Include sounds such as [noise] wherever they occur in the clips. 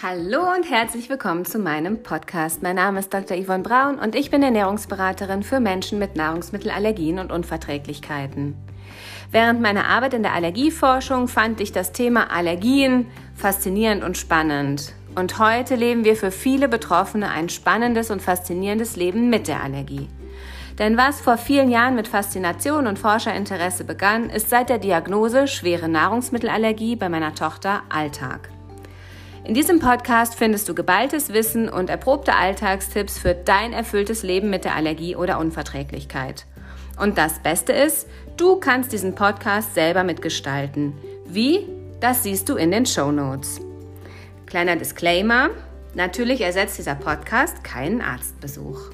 Hallo und herzlich willkommen zu meinem Podcast. Mein Name ist Dr. Yvonne Braun und ich bin Ernährungsberaterin für Menschen mit Nahrungsmittelallergien und Unverträglichkeiten. Während meiner Arbeit in der Allergieforschung fand ich das Thema Allergien faszinierend und spannend. Und heute leben wir für viele Betroffene ein spannendes und faszinierendes Leben mit der Allergie. Denn was vor vielen Jahren mit Faszination und Forscherinteresse begann, ist seit der Diagnose schwere Nahrungsmittelallergie bei meiner Tochter Alltag. In diesem Podcast findest du geballtes Wissen und erprobte Alltagstipps für dein erfülltes Leben mit der Allergie oder Unverträglichkeit. Und das Beste ist, du kannst diesen Podcast selber mitgestalten. Wie? Das siehst du in den Show Notes. Kleiner Disclaimer: Natürlich ersetzt dieser Podcast keinen Arztbesuch.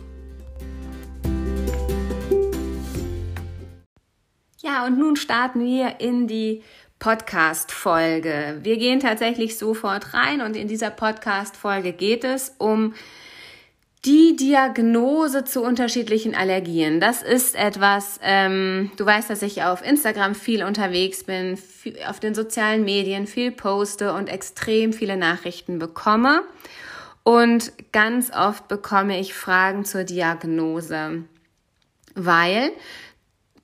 Ja, und nun starten wir in die Podcast-Folge. Wir gehen tatsächlich sofort rein und in dieser Podcast-Folge geht es um die Diagnose zu unterschiedlichen Allergien. Das ist etwas, ähm, du weißt, dass ich auf Instagram viel unterwegs bin, viel, auf den sozialen Medien viel poste und extrem viele Nachrichten bekomme. Und ganz oft bekomme ich Fragen zur Diagnose, weil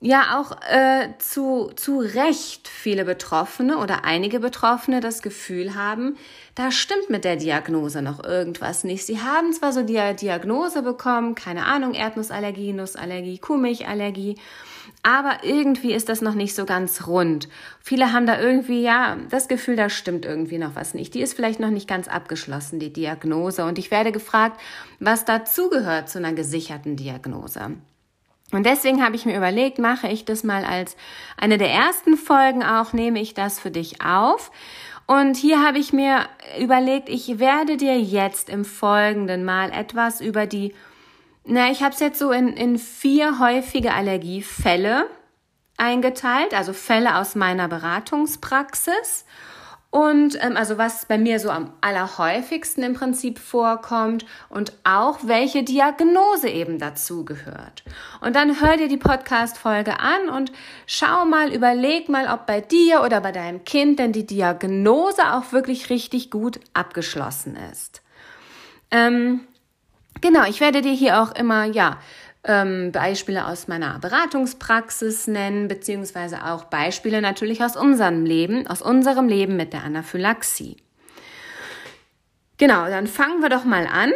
ja auch äh, zu, zu Recht viele Betroffene oder einige Betroffene das Gefühl haben, da stimmt mit der Diagnose noch irgendwas nicht. Sie haben zwar so die Diagnose bekommen, keine Ahnung, Erdnussallergie, Nussallergie, Kuhmilchallergie, aber irgendwie ist das noch nicht so ganz rund. Viele haben da irgendwie, ja, das Gefühl, da stimmt irgendwie noch was nicht. Die ist vielleicht noch nicht ganz abgeschlossen, die Diagnose. Und ich werde gefragt, was dazugehört zu einer gesicherten Diagnose. Und deswegen habe ich mir überlegt, mache ich das mal als eine der ersten Folgen auch, nehme ich das für dich auf. Und hier habe ich mir überlegt, ich werde dir jetzt im Folgenden mal etwas über die, na, ich habe es jetzt so in, in vier häufige Allergiefälle eingeteilt, also Fälle aus meiner Beratungspraxis. Und ähm, also was bei mir so am allerhäufigsten im Prinzip vorkommt und auch welche Diagnose eben dazu gehört. Und dann hör dir die Podcast-Folge an und schau mal, überleg mal, ob bei dir oder bei deinem Kind denn die Diagnose auch wirklich richtig gut abgeschlossen ist. Ähm, genau, ich werde dir hier auch immer, ja, ähm, Beispiele aus meiner Beratungspraxis nennen, beziehungsweise auch Beispiele natürlich aus unserem Leben, aus unserem Leben mit der Anaphylaxie. Genau, dann fangen wir doch mal an.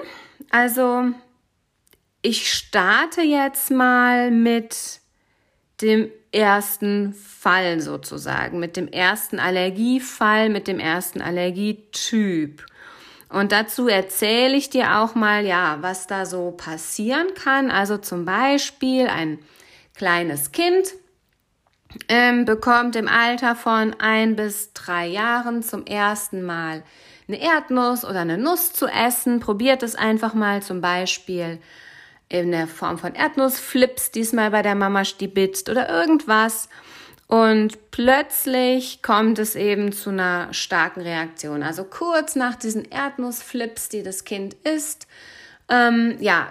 Also, ich starte jetzt mal mit dem ersten Fall sozusagen, mit dem ersten Allergiefall, mit dem ersten Allergietyp. Und dazu erzähle ich dir auch mal, ja, was da so passieren kann. Also zum Beispiel ein kleines Kind ähm, bekommt im Alter von ein bis drei Jahren zum ersten Mal eine Erdnuss oder eine Nuss zu essen. Probiert es einfach mal zum Beispiel in der Form von Erdnussflips, diesmal bei der Mama stibitzt oder irgendwas. Und plötzlich kommt es eben zu einer starken Reaktion. Also kurz nach diesen Erdnussflips, die das Kind isst, ähm, ja,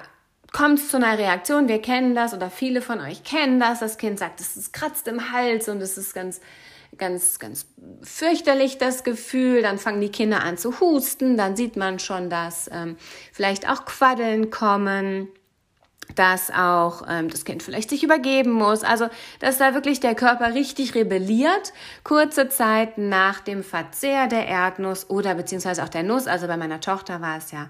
kommt es zu einer Reaktion. Wir kennen das oder viele von euch kennen das. Das Kind sagt, es kratzt im Hals und es ist ganz, ganz, ganz fürchterlich das Gefühl. Dann fangen die Kinder an zu husten. Dann sieht man schon, dass ähm, vielleicht auch Quaddeln kommen dass auch ähm, das Kind vielleicht sich übergeben muss. Also, dass da wirklich der Körper richtig rebelliert, kurze Zeit nach dem Verzehr der Erdnuss oder beziehungsweise auch der Nuss. Also bei meiner Tochter war es ja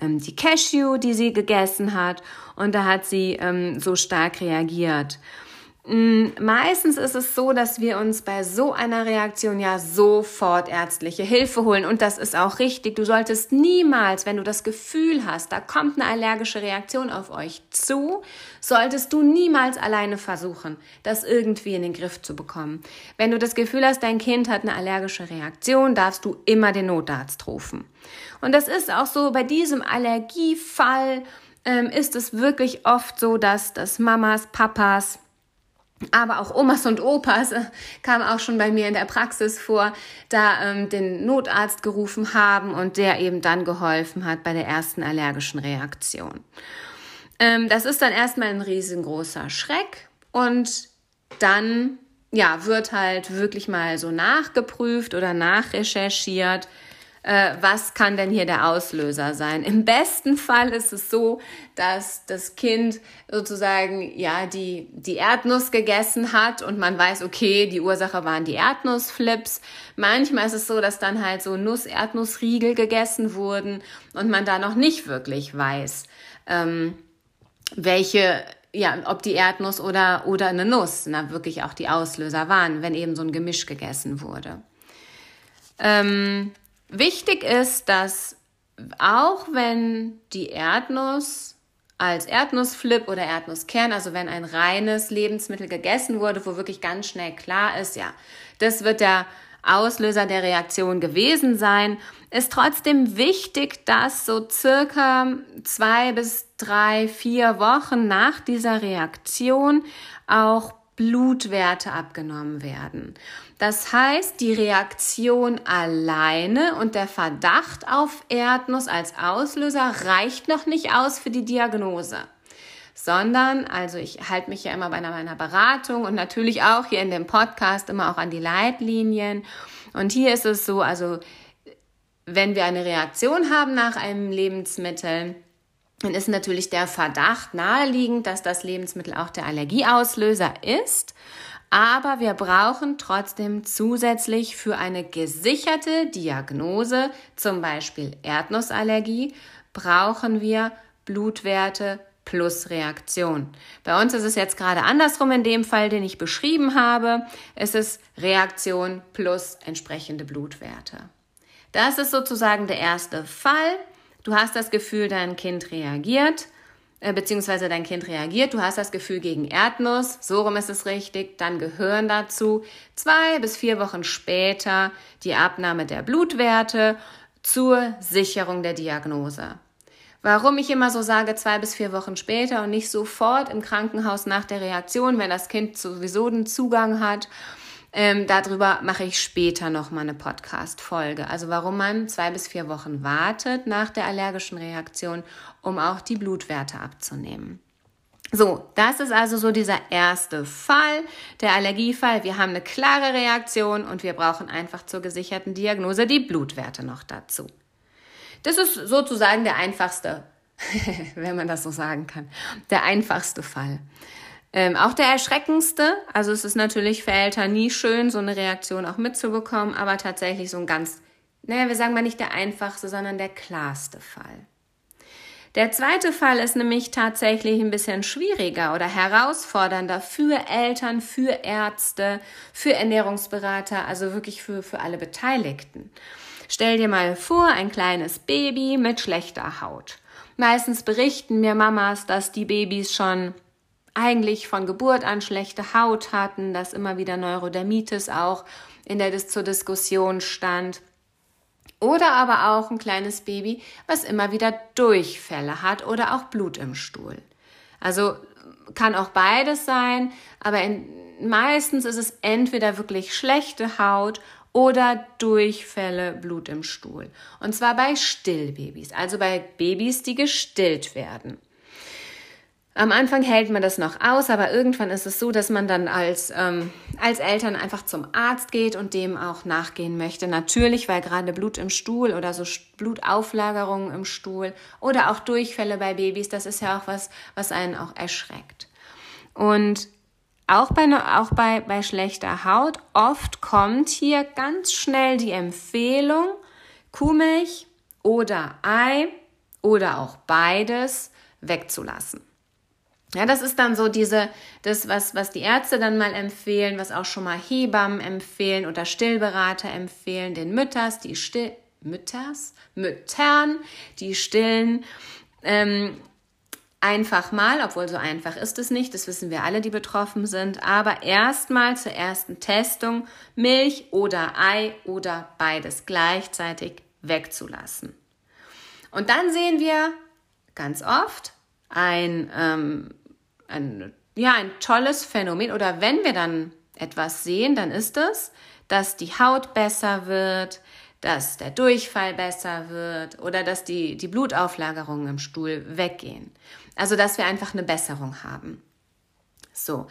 ähm, die Cashew, die sie gegessen hat und da hat sie ähm, so stark reagiert. Mm, meistens ist es so, dass wir uns bei so einer Reaktion ja sofort ärztliche Hilfe holen und das ist auch richtig. Du solltest niemals, wenn du das Gefühl hast, da kommt eine allergische Reaktion auf euch zu, solltest du niemals alleine versuchen, das irgendwie in den Griff zu bekommen. Wenn du das Gefühl hast, dein Kind hat eine allergische Reaktion, darfst du immer den Notarzt rufen. Und das ist auch so bei diesem Allergiefall ähm, ist es wirklich oft so, dass, dass Mamas, Papas, aber auch Omas und Opas äh, kam auch schon bei mir in der Praxis vor, da ähm, den Notarzt gerufen haben und der eben dann geholfen hat bei der ersten allergischen Reaktion. Ähm, das ist dann erstmal ein riesengroßer Schreck und dann ja wird halt wirklich mal so nachgeprüft oder nachrecherchiert, äh, was kann denn hier der Auslöser sein? Im besten Fall ist es so, dass das Kind sozusagen ja die, die Erdnuss gegessen hat und man weiß, okay, die Ursache waren die Erdnussflips. Manchmal ist es so, dass dann halt so Nuss-Erdnussriegel gegessen wurden und man da noch nicht wirklich weiß, ähm, welche ja, ob die Erdnuss oder, oder eine Nuss na, wirklich auch die Auslöser waren, wenn eben so ein Gemisch gegessen wurde. Ähm, Wichtig ist, dass auch wenn die Erdnuss als Erdnussflip oder Erdnusskern, also wenn ein reines Lebensmittel gegessen wurde, wo wirklich ganz schnell klar ist, ja, das wird der Auslöser der Reaktion gewesen sein, ist trotzdem wichtig, dass so circa zwei bis drei, vier Wochen nach dieser Reaktion auch Blutwerte abgenommen werden. Das heißt, die Reaktion alleine und der Verdacht auf Erdnuss als Auslöser reicht noch nicht aus für die Diagnose. Sondern, also ich halte mich ja immer bei meiner Beratung und natürlich auch hier in dem Podcast immer auch an die Leitlinien. Und hier ist es so, also wenn wir eine Reaktion haben nach einem Lebensmittel, dann ist natürlich der Verdacht naheliegend, dass das Lebensmittel auch der Allergieauslöser ist. Aber wir brauchen trotzdem zusätzlich für eine gesicherte Diagnose, zum Beispiel Erdnussallergie, brauchen wir Blutwerte plus Reaktion. Bei uns ist es jetzt gerade andersrum in dem Fall, den ich beschrieben habe. Es ist Reaktion plus entsprechende Blutwerte. Das ist sozusagen der erste Fall. Du hast das Gefühl, dein Kind reagiert, beziehungsweise dein Kind reagiert, du hast das Gefühl gegen Erdnuss, so rum ist es richtig, dann gehören dazu zwei bis vier Wochen später die Abnahme der Blutwerte zur Sicherung der Diagnose. Warum ich immer so sage, zwei bis vier Wochen später und nicht sofort im Krankenhaus nach der Reaktion, wenn das Kind sowieso den Zugang hat ähm, darüber mache ich später nochmal eine Podcast-Folge. Also warum man zwei bis vier Wochen wartet nach der allergischen Reaktion, um auch die Blutwerte abzunehmen. So, das ist also so dieser erste Fall, der Allergiefall. Wir haben eine klare Reaktion und wir brauchen einfach zur gesicherten Diagnose die Blutwerte noch dazu. Das ist sozusagen der einfachste, [laughs] wenn man das so sagen kann, der einfachste Fall. Ähm, auch der erschreckendste, also es ist natürlich für Eltern nie schön, so eine Reaktion auch mitzubekommen, aber tatsächlich so ein ganz, naja, wir sagen mal nicht der einfachste, sondern der klarste Fall. Der zweite Fall ist nämlich tatsächlich ein bisschen schwieriger oder herausfordernder für Eltern, für Ärzte, für Ernährungsberater, also wirklich für, für alle Beteiligten. Stell dir mal vor, ein kleines Baby mit schlechter Haut. Meistens berichten mir Mamas, dass die Babys schon eigentlich von Geburt an schlechte Haut hatten, dass immer wieder Neurodermitis auch in der zur Diskussion stand. Oder aber auch ein kleines Baby, was immer wieder Durchfälle hat oder auch Blut im Stuhl. Also kann auch beides sein, aber in, meistens ist es entweder wirklich schlechte Haut oder Durchfälle, Blut im Stuhl. Und zwar bei Stillbabys, also bei Babys, die gestillt werden. Am Anfang hält man das noch aus, aber irgendwann ist es so, dass man dann als, ähm, als Eltern einfach zum Arzt geht und dem auch nachgehen möchte. Natürlich, weil gerade Blut im Stuhl oder so Blutauflagerungen im Stuhl oder auch Durchfälle bei Babys, das ist ja auch was, was einen auch erschreckt. Und auch bei, auch bei, bei schlechter Haut, oft kommt hier ganz schnell die Empfehlung, Kuhmilch oder Ei oder auch beides wegzulassen. Ja, das ist dann so diese, das, was, was die Ärzte dann mal empfehlen, was auch schon mal Hebammen empfehlen oder Stillberater empfehlen, den Mütters, die still, Mütters, Müttern, die stillen, ähm, einfach mal, obwohl so einfach ist es nicht, das wissen wir alle, die betroffen sind, aber erstmal zur ersten Testung Milch oder Ei oder beides gleichzeitig wegzulassen. Und dann sehen wir ganz oft, ein, ähm, ein, ja, ein tolles Phänomen. Oder wenn wir dann etwas sehen, dann ist es, dass die Haut besser wird, dass der Durchfall besser wird oder dass die, die Blutauflagerungen im Stuhl weggehen. Also, dass wir einfach eine Besserung haben. So.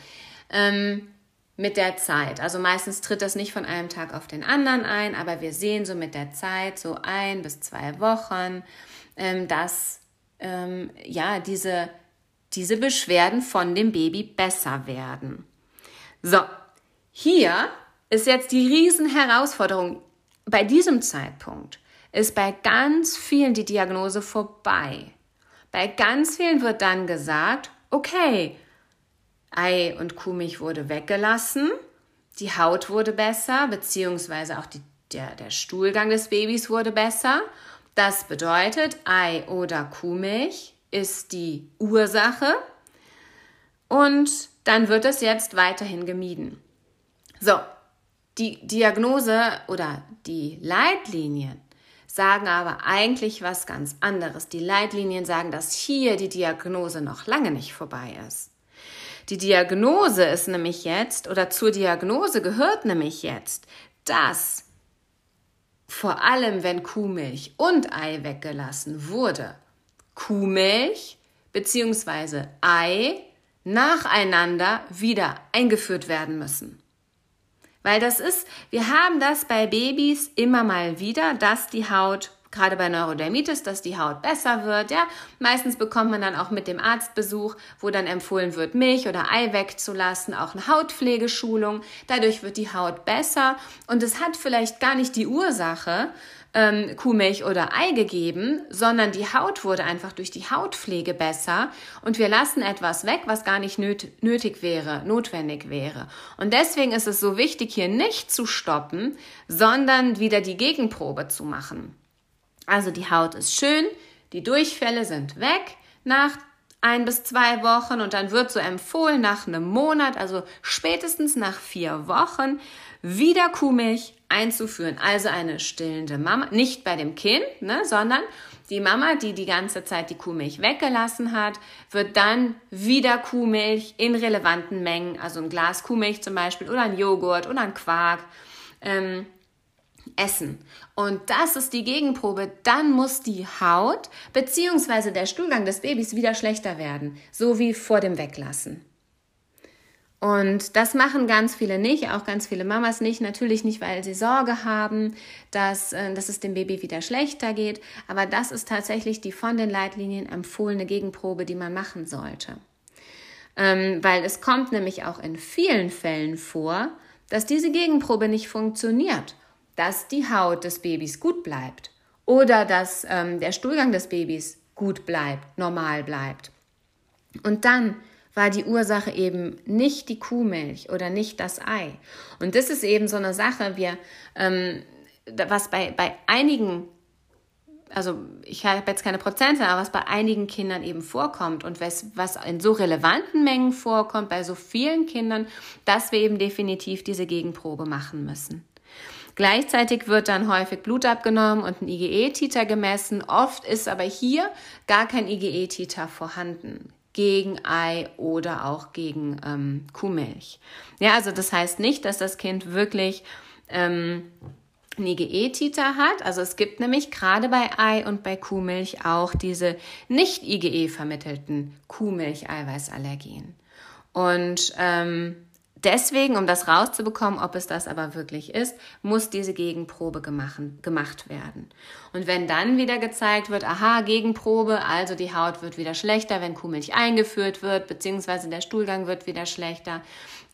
Ähm, mit der Zeit. Also meistens tritt das nicht von einem Tag auf den anderen ein, aber wir sehen so mit der Zeit, so ein bis zwei Wochen, ähm, dass ähm, ja diese, diese Beschwerden von dem Baby besser werden. So, hier ist jetzt die Riesenherausforderung. Bei diesem Zeitpunkt ist bei ganz vielen die Diagnose vorbei. Bei ganz vielen wird dann gesagt, okay, Ei und Kuhmilch wurde weggelassen, die Haut wurde besser, beziehungsweise auch die, der, der Stuhlgang des Babys wurde besser. Das bedeutet, Ei oder Kuhmilch ist die Ursache und dann wird es jetzt weiterhin gemieden. So, die Diagnose oder die Leitlinien sagen aber eigentlich was ganz anderes. Die Leitlinien sagen, dass hier die Diagnose noch lange nicht vorbei ist. Die Diagnose ist nämlich jetzt, oder zur Diagnose gehört nämlich jetzt, dass vor allem wenn Kuhmilch und Ei weggelassen wurde, Kuhmilch bzw. Ei nacheinander wieder eingeführt werden müssen. Weil das ist, wir haben das bei Babys immer mal wieder, dass die Haut gerade bei Neurodermitis, dass die Haut besser wird. Ja, meistens bekommt man dann auch mit dem Arztbesuch, wo dann empfohlen wird, Milch oder Ei wegzulassen, auch eine Hautpflegeschulung. Dadurch wird die Haut besser und es hat vielleicht gar nicht die Ursache, ähm, Kuhmilch oder Ei gegeben, sondern die Haut wurde einfach durch die Hautpflege besser und wir lassen etwas weg, was gar nicht nötig wäre, notwendig wäre. Und deswegen ist es so wichtig, hier nicht zu stoppen, sondern wieder die Gegenprobe zu machen. Also die Haut ist schön, die Durchfälle sind weg nach ein bis zwei Wochen und dann wird so empfohlen, nach einem Monat, also spätestens nach vier Wochen, wieder Kuhmilch einzuführen. Also eine stillende Mama, nicht bei dem Kind, ne, sondern die Mama, die die ganze Zeit die Kuhmilch weggelassen hat, wird dann wieder Kuhmilch in relevanten Mengen, also ein Glas Kuhmilch zum Beispiel oder ein Joghurt oder ein Quark, ähm, essen. Und das ist die Gegenprobe. Dann muss die Haut bzw. der Stuhlgang des Babys wieder schlechter werden, so wie vor dem Weglassen. Und das machen ganz viele nicht, auch ganz viele Mamas nicht. Natürlich nicht, weil sie Sorge haben, dass, äh, dass es dem Baby wieder schlechter geht. Aber das ist tatsächlich die von den Leitlinien empfohlene Gegenprobe, die man machen sollte. Ähm, weil es kommt nämlich auch in vielen Fällen vor, dass diese Gegenprobe nicht funktioniert dass die Haut des Babys gut bleibt oder dass ähm, der Stuhlgang des Babys gut bleibt, normal bleibt. Und dann war die Ursache eben nicht die Kuhmilch oder nicht das Ei. Und das ist eben so eine Sache, wir, ähm, was bei, bei einigen, also ich habe jetzt keine Prozente, aber was bei einigen Kindern eben vorkommt und was, was in so relevanten Mengen vorkommt, bei so vielen Kindern, dass wir eben definitiv diese Gegenprobe machen müssen. Gleichzeitig wird dann häufig Blut abgenommen und ein IgE-Titer gemessen. Oft ist aber hier gar kein IgE-Titer vorhanden gegen Ei oder auch gegen ähm, Kuhmilch. Ja, also das heißt nicht, dass das Kind wirklich ähm, ein IgE-Titer hat. Also es gibt nämlich gerade bei Ei und bei Kuhmilch auch diese nicht IgE vermittelten Kuhmilch-Eiweißallergien. Und ähm, Deswegen, um das rauszubekommen, ob es das aber wirklich ist, muss diese Gegenprobe gemacht werden. Und wenn dann wieder gezeigt wird, aha, Gegenprobe, also die Haut wird wieder schlechter, wenn Kuhmilch eingeführt wird, beziehungsweise der Stuhlgang wird wieder schlechter,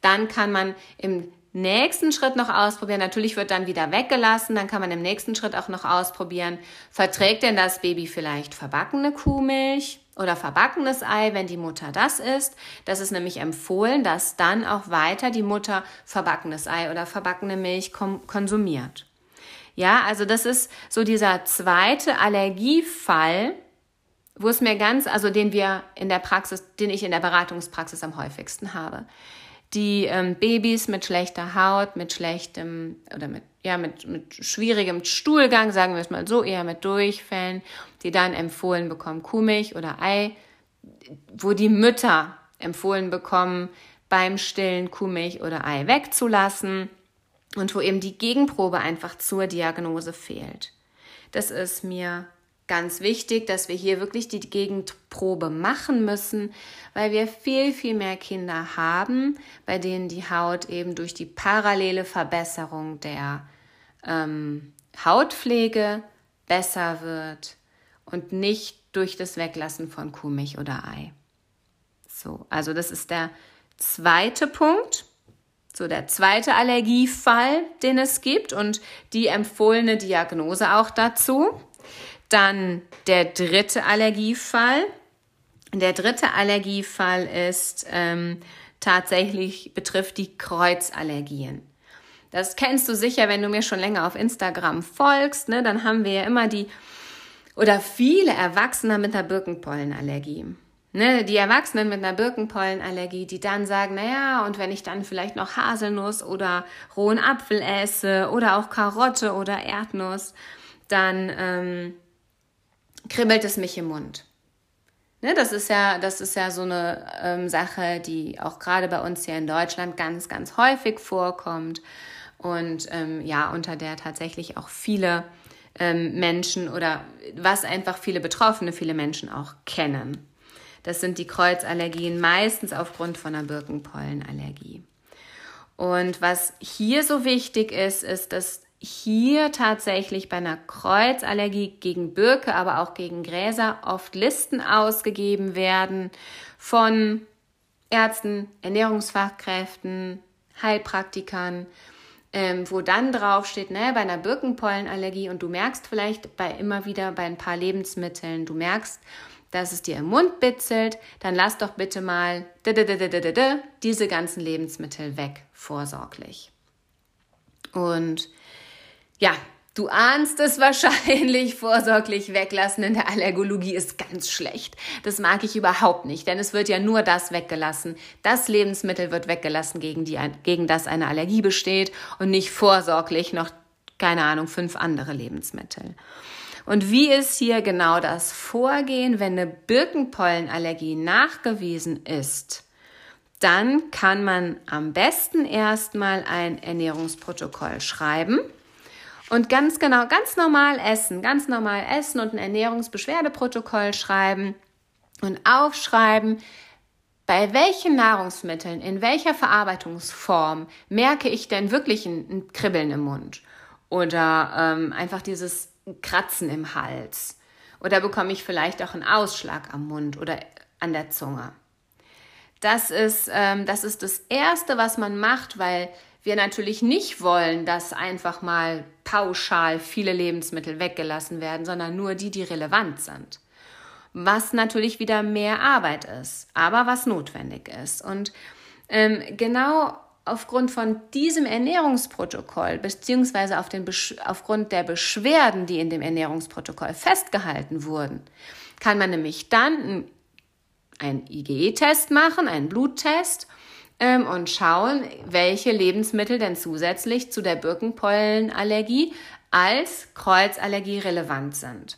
dann kann man im nächsten Schritt noch ausprobieren. Natürlich wird dann wieder weggelassen. Dann kann man im nächsten Schritt auch noch ausprobieren, verträgt denn das Baby vielleicht verbackene Kuhmilch? oder verbackenes Ei, wenn die Mutter das isst. Das ist nämlich empfohlen, dass dann auch weiter die Mutter verbackenes Ei oder verbackene Milch konsumiert. Ja, also das ist so dieser zweite Allergiefall, wo es mir ganz, also den wir in der Praxis, den ich in der Beratungspraxis am häufigsten habe die ähm, Babys mit schlechter Haut, mit schlechtem oder mit, ja, mit, mit schwierigem Stuhlgang, sagen wir es mal so, eher mit Durchfällen, die dann empfohlen bekommen, Kuhmilch oder Ei, wo die Mütter empfohlen bekommen, beim Stillen Kuhmilch oder Ei wegzulassen und wo eben die Gegenprobe einfach zur Diagnose fehlt. Das ist mir ganz wichtig, dass wir hier wirklich die Gegenprobe machen müssen, weil wir viel, viel mehr Kinder haben, bei denen die Haut eben durch die parallele Verbesserung der ähm, Hautpflege besser wird und nicht durch das Weglassen von Kuhmilch oder Ei. So, also das ist der zweite Punkt. So der zweite Allergiefall, den es gibt und die empfohlene Diagnose auch dazu. Dann der dritte Allergiefall. Der dritte Allergiefall ist ähm, tatsächlich betrifft die Kreuzallergien. Das kennst du sicher, wenn du mir schon länger auf Instagram folgst. Ne? Dann haben wir ja immer die oder viele Erwachsene mit einer Birkenpollenallergie. Ne, die Erwachsenen mit einer Birkenpollenallergie, die dann sagen, naja, und wenn ich dann vielleicht noch Haselnuss oder rohen Apfel esse oder auch Karotte oder Erdnuss, dann ähm, kribbelt es mich im Mund. Ne, das ist ja, das ist ja so eine ähm, Sache, die auch gerade bei uns hier in Deutschland ganz, ganz häufig vorkommt und ähm, ja, unter der tatsächlich auch viele ähm, Menschen oder was einfach viele Betroffene, viele Menschen auch kennen. Das sind die Kreuzallergien, meistens aufgrund von einer Birkenpollenallergie. Und was hier so wichtig ist, ist, dass hier tatsächlich bei einer Kreuzallergie gegen Birke, aber auch gegen Gräser oft Listen ausgegeben werden von Ärzten, Ernährungsfachkräften, Heilpraktikern, ähm, wo dann draufsteht, ne, bei einer Birkenpollenallergie und du merkst vielleicht bei immer wieder bei ein paar Lebensmitteln, du merkst, dass es dir im Mund bitzelt, dann lass doch bitte mal diese ganzen Lebensmittel weg, vorsorglich. Und ja, du ahnst es wahrscheinlich, [laughs] vorsorglich weglassen in der Allergologie ist ganz schlecht. Das mag ich überhaupt nicht, denn es wird ja nur das weggelassen. Das Lebensmittel wird weggelassen, gegen, die, gegen das eine Allergie besteht und nicht vorsorglich noch, keine Ahnung, fünf andere Lebensmittel. Und wie ist hier genau das Vorgehen, wenn eine Birkenpollenallergie nachgewiesen ist? Dann kann man am besten erstmal ein Ernährungsprotokoll schreiben und ganz genau, ganz normal essen, ganz normal essen und ein Ernährungsbeschwerdeprotokoll schreiben und aufschreiben, bei welchen Nahrungsmitteln, in welcher Verarbeitungsform merke ich denn wirklich ein, ein Kribbeln im Mund? Oder ähm, einfach dieses Kratzen im Hals oder bekomme ich vielleicht auch einen Ausschlag am Mund oder an der Zunge. Das ist, ähm, das ist das Erste, was man macht, weil wir natürlich nicht wollen, dass einfach mal pauschal viele Lebensmittel weggelassen werden, sondern nur die, die relevant sind. Was natürlich wieder mehr Arbeit ist, aber was notwendig ist. Und ähm, genau aufgrund von diesem Ernährungsprotokoll beziehungsweise auf den aufgrund der Beschwerden, die in dem Ernährungsprotokoll festgehalten wurden, kann man nämlich dann einen IgE-Test machen, einen Bluttest ähm, und schauen, welche Lebensmittel denn zusätzlich zu der Birkenpollenallergie als Kreuzallergie relevant sind.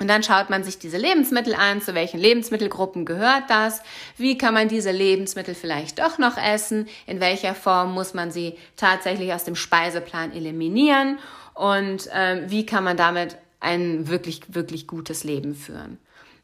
Und dann schaut man sich diese Lebensmittel an, zu welchen Lebensmittelgruppen gehört das, wie kann man diese Lebensmittel vielleicht doch noch essen, in welcher Form muss man sie tatsächlich aus dem Speiseplan eliminieren und ähm, wie kann man damit ein wirklich, wirklich gutes Leben führen.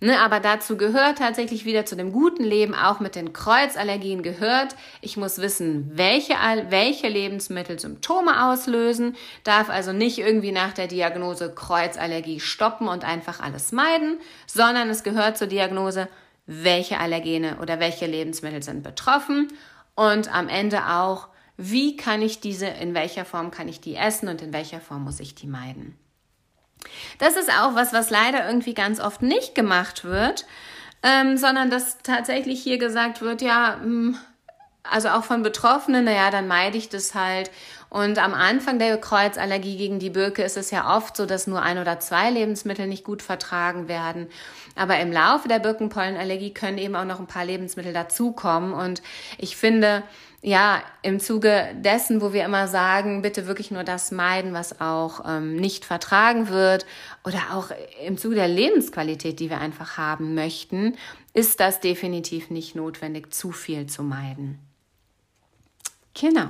Ne, aber dazu gehört tatsächlich wieder zu dem guten Leben, auch mit den Kreuzallergien gehört, ich muss wissen, welche, welche Lebensmittel Symptome auslösen, darf also nicht irgendwie nach der Diagnose Kreuzallergie stoppen und einfach alles meiden, sondern es gehört zur Diagnose, welche Allergene oder welche Lebensmittel sind betroffen und am Ende auch, wie kann ich diese, in welcher Form kann ich die essen und in welcher Form muss ich die meiden. Das ist auch was, was leider irgendwie ganz oft nicht gemacht wird, ähm, sondern dass tatsächlich hier gesagt wird, ja, mh, hm, also auch von Betroffenen, naja, dann meide ich das halt. Und am Anfang der Kreuzallergie gegen die Birke ist es ja oft so, dass nur ein oder zwei Lebensmittel nicht gut vertragen werden. Aber im Laufe der Birkenpollenallergie können eben auch noch ein paar Lebensmittel dazukommen. Und ich finde, ja, im Zuge dessen, wo wir immer sagen, bitte wirklich nur das meiden, was auch ähm, nicht vertragen wird oder auch im Zuge der Lebensqualität, die wir einfach haben möchten, ist das definitiv nicht notwendig, zu viel zu meiden. Genau.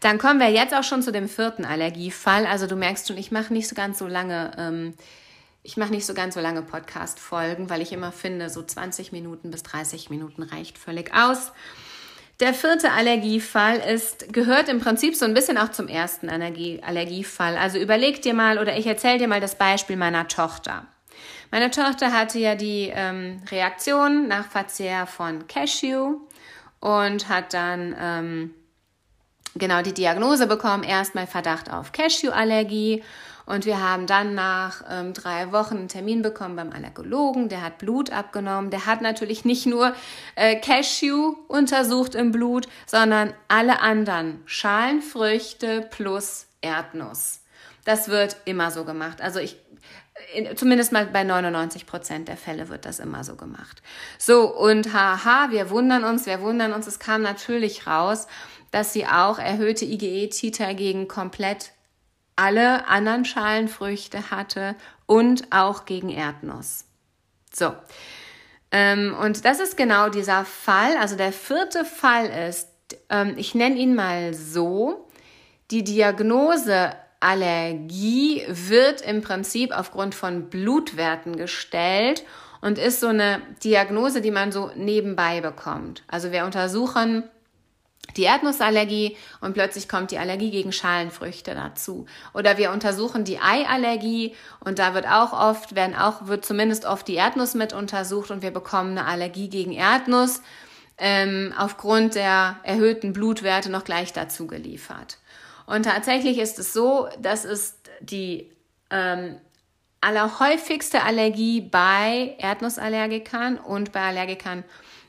Dann kommen wir jetzt auch schon zu dem vierten Allergiefall. Also du merkst schon, ich mache nicht so ganz so lange ähm, ich mache nicht so ganz so lange Podcast-Folgen, weil ich immer finde, so 20 Minuten bis 30 Minuten reicht völlig aus. Der vierte Allergiefall ist, gehört im Prinzip so ein bisschen auch zum ersten Allergie, Allergiefall. Also überleg dir mal oder ich erzähle dir mal das Beispiel meiner Tochter. Meine Tochter hatte ja die ähm, Reaktion nach Verzehr von Cashew und hat dann ähm, genau die Diagnose bekommen, erstmal Verdacht auf Cashew-Allergie und wir haben dann nach ähm, drei Wochen einen Termin bekommen beim Allergologen. Der hat Blut abgenommen. Der hat natürlich nicht nur äh, Cashew untersucht im Blut, sondern alle anderen Schalenfrüchte plus Erdnuss. Das wird immer so gemacht. Also ich in, zumindest mal bei 99 Prozent der Fälle wird das immer so gemacht. So, und haha, wir wundern uns, wir wundern uns, es kam natürlich raus, dass sie auch erhöhte IgE-Titer gegen komplett alle anderen Schalenfrüchte hatte und auch gegen Erdnuss. So. Ähm, und das ist genau dieser Fall. Also der vierte Fall ist, ähm, ich nenne ihn mal so, die Diagnose Allergie wird im Prinzip aufgrund von Blutwerten gestellt und ist so eine Diagnose, die man so nebenbei bekommt. Also wir untersuchen die Erdnussallergie und plötzlich kommt die Allergie gegen Schalenfrüchte dazu. Oder wir untersuchen die Eiallergie und da wird auch oft, werden auch, wird zumindest oft die Erdnuss mit untersucht und wir bekommen eine Allergie gegen Erdnuss ähm, aufgrund der erhöhten Blutwerte noch gleich dazu geliefert. Und tatsächlich ist es so, dass es die ähm, allerhäufigste Allergie bei Erdnussallergikern und bei Allergikern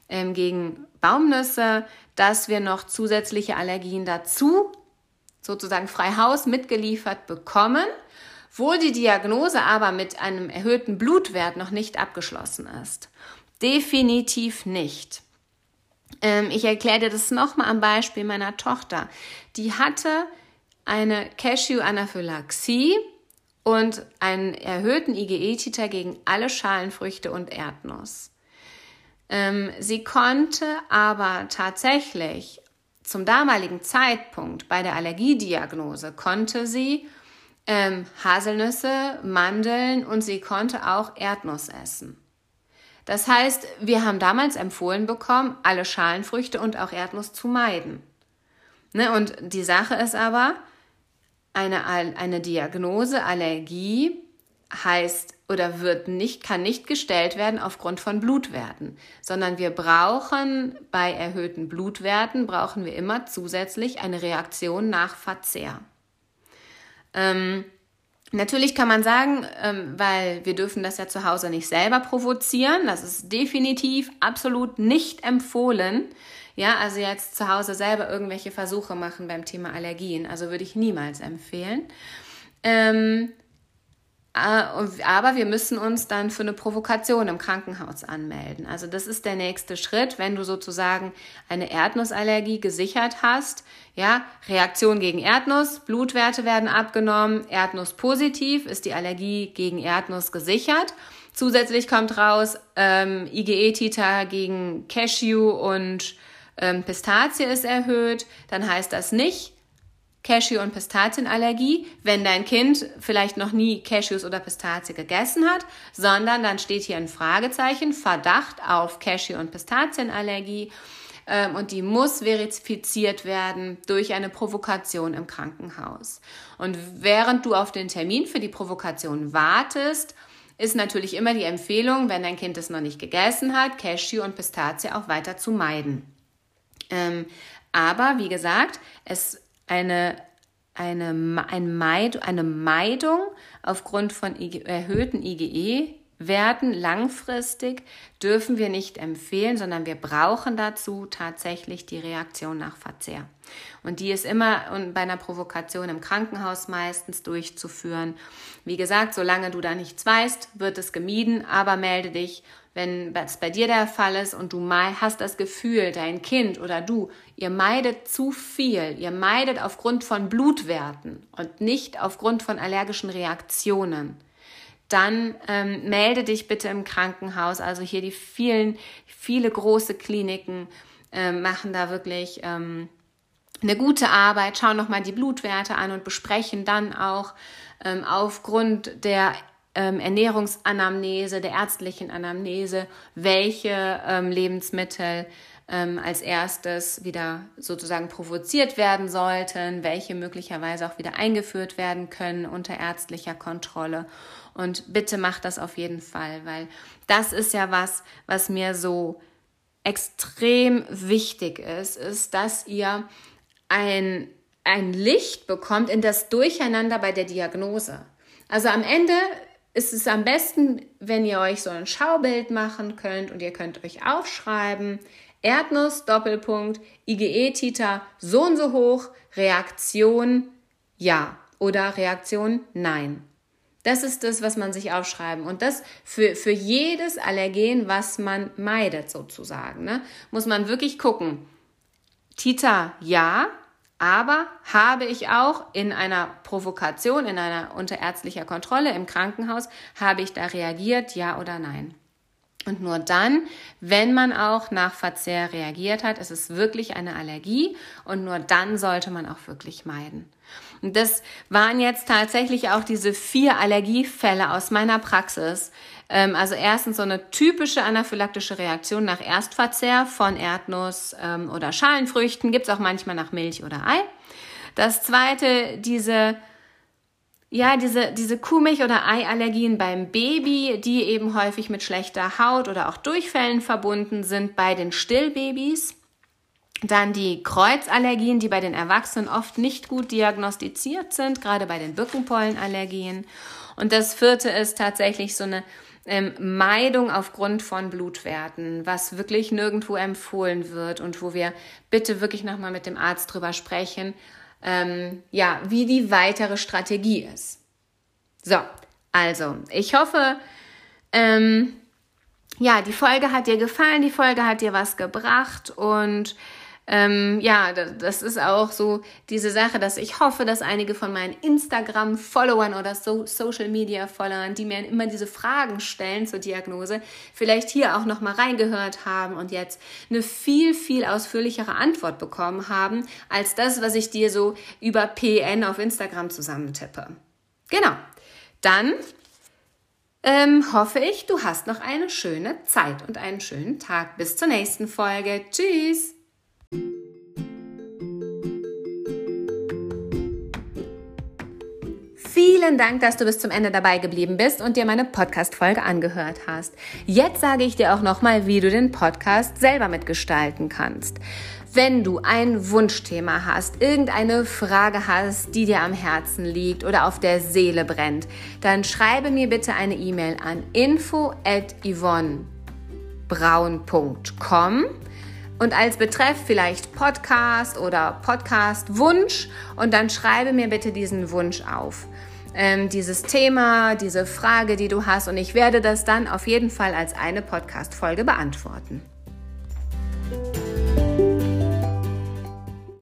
ähm, gegen Baumnüsse, dass wir noch zusätzliche Allergien dazu, sozusagen frei Haus mitgeliefert bekommen, wo die Diagnose aber mit einem erhöhten Blutwert noch nicht abgeschlossen ist. Definitiv nicht. Ähm, ich erkläre dir das nochmal am Beispiel meiner Tochter. Die hatte eine Cashew-Anaphylaxie und einen erhöhten IgE-Titer gegen alle Schalenfrüchte und Erdnuss. Ähm, sie konnte aber tatsächlich zum damaligen Zeitpunkt bei der Allergiediagnose konnte sie ähm, Haselnüsse, Mandeln und sie konnte auch Erdnuss essen. Das heißt, wir haben damals empfohlen bekommen, alle Schalenfrüchte und auch Erdnuss zu meiden. Ne? Und die Sache ist aber, eine, eine Diagnose Allergie heißt oder wird nicht, kann nicht gestellt werden aufgrund von Blutwerten, sondern wir brauchen bei erhöhten Blutwerten brauchen wir immer zusätzlich eine Reaktion nach Verzehr. Ähm, natürlich kann man sagen, ähm, weil wir dürfen das ja zu Hause nicht selber provozieren, das ist definitiv absolut nicht empfohlen. Ja, also jetzt zu Hause selber irgendwelche Versuche machen beim Thema Allergien, also würde ich niemals empfehlen. Ähm, äh, aber wir müssen uns dann für eine Provokation im Krankenhaus anmelden. Also das ist der nächste Schritt, wenn du sozusagen eine Erdnussallergie gesichert hast. Ja, Reaktion gegen Erdnuss, Blutwerte werden abgenommen, Erdnuss positiv, ist die Allergie gegen Erdnuss gesichert. Zusätzlich kommt raus, ähm, IgE-Titer gegen Cashew und ähm, Pistazie ist erhöht. Dann heißt das nicht, Cashew- und Pistazienallergie, wenn dein Kind vielleicht noch nie Cashews oder Pistazie gegessen hat, sondern dann steht hier ein Fragezeichen, Verdacht auf Cashew- und Pistazienallergie ähm, und die muss verifiziert werden durch eine Provokation im Krankenhaus. Und während du auf den Termin für die Provokation wartest, ist natürlich immer die Empfehlung, wenn dein Kind es noch nicht gegessen hat, Cashew und Pistazie auch weiter zu meiden. Ähm, aber wie gesagt, es eine, eine, ein Meid, eine Meidung aufgrund von IG, erhöhten IgE-Werten langfristig dürfen wir nicht empfehlen, sondern wir brauchen dazu tatsächlich die Reaktion nach Verzehr. Und die ist immer bei einer Provokation im Krankenhaus meistens durchzuführen. Wie gesagt, solange du da nichts weißt, wird es gemieden, aber melde dich wenn das bei dir der Fall ist und du hast das Gefühl, dein Kind oder du, ihr meidet zu viel, ihr meidet aufgrund von Blutwerten und nicht aufgrund von allergischen Reaktionen, dann ähm, melde dich bitte im Krankenhaus. Also hier die vielen, viele große Kliniken äh, machen da wirklich ähm, eine gute Arbeit, schauen nochmal die Blutwerte an und besprechen dann auch ähm, aufgrund der ähm, Ernährungsanamnese, der ärztlichen Anamnese, welche ähm, Lebensmittel ähm, als erstes wieder sozusagen provoziert werden sollten, welche möglicherweise auch wieder eingeführt werden können unter ärztlicher Kontrolle. Und bitte macht das auf jeden Fall, weil das ist ja was, was mir so extrem wichtig ist, ist, dass ihr ein, ein Licht bekommt in das Durcheinander bei der Diagnose. Also am Ende ist es am besten, wenn ihr euch so ein Schaubild machen könnt und ihr könnt euch aufschreiben, Erdnuss, Doppelpunkt, IgE-Titer so und so hoch, Reaktion ja oder Reaktion nein. Das ist das, was man sich aufschreiben. Und das für, für jedes Allergen, was man meidet, sozusagen, ne, muss man wirklich gucken. Titer ja, aber habe ich auch in einer Provokation, in einer unterärztlicher Kontrolle im Krankenhaus, habe ich da reagiert, ja oder nein? Und nur dann, wenn man auch nach Verzehr reagiert hat, ist es wirklich eine Allergie und nur dann sollte man auch wirklich meiden. Und das waren jetzt tatsächlich auch diese vier Allergiefälle aus meiner Praxis. Ähm, also erstens so eine typische anaphylaktische Reaktion nach Erstverzehr von Erdnuss ähm, oder Schalenfrüchten, gibt's auch manchmal nach Milch oder Ei. Das zweite, diese ja, diese, diese Kuhmilch- oder Eiallergien beim Baby, die eben häufig mit schlechter Haut oder auch Durchfällen verbunden sind bei den Stillbabys. Dann die Kreuzallergien, die bei den Erwachsenen oft nicht gut diagnostiziert sind, gerade bei den Birkenpollenallergien. Und das vierte ist tatsächlich so eine ähm, Meidung aufgrund von Blutwerten, was wirklich nirgendwo empfohlen wird und wo wir bitte wirklich nochmal mit dem Arzt drüber sprechen, ähm, ja, wie die weitere Strategie ist. So, also, ich hoffe, ähm, ja, die Folge hat dir gefallen, die Folge hat dir was gebracht und ähm, ja, das ist auch so diese Sache, dass ich hoffe, dass einige von meinen Instagram-Followern oder so Social-Media-Followern, die mir immer diese Fragen stellen zur Diagnose, vielleicht hier auch nochmal reingehört haben und jetzt eine viel, viel ausführlichere Antwort bekommen haben, als das, was ich dir so über PN auf Instagram zusammentippe. Genau. Dann ähm, hoffe ich, du hast noch eine schöne Zeit und einen schönen Tag. Bis zur nächsten Folge. Tschüss! Vielen Dank, dass du bis zum Ende dabei geblieben bist und dir meine Podcast-Folge angehört hast. Jetzt sage ich dir auch nochmal, wie du den Podcast selber mitgestalten kannst. Wenn du ein Wunschthema hast, irgendeine Frage hast, die dir am Herzen liegt oder auf der Seele brennt, dann schreibe mir bitte eine E-Mail an info at yvonnebraun.com und als Betreff vielleicht Podcast oder Podcast-Wunsch und dann schreibe mir bitte diesen Wunsch auf. Ähm, dieses Thema, diese Frage, die du hast und ich werde das dann auf jeden Fall als eine Podcast-Folge beantworten.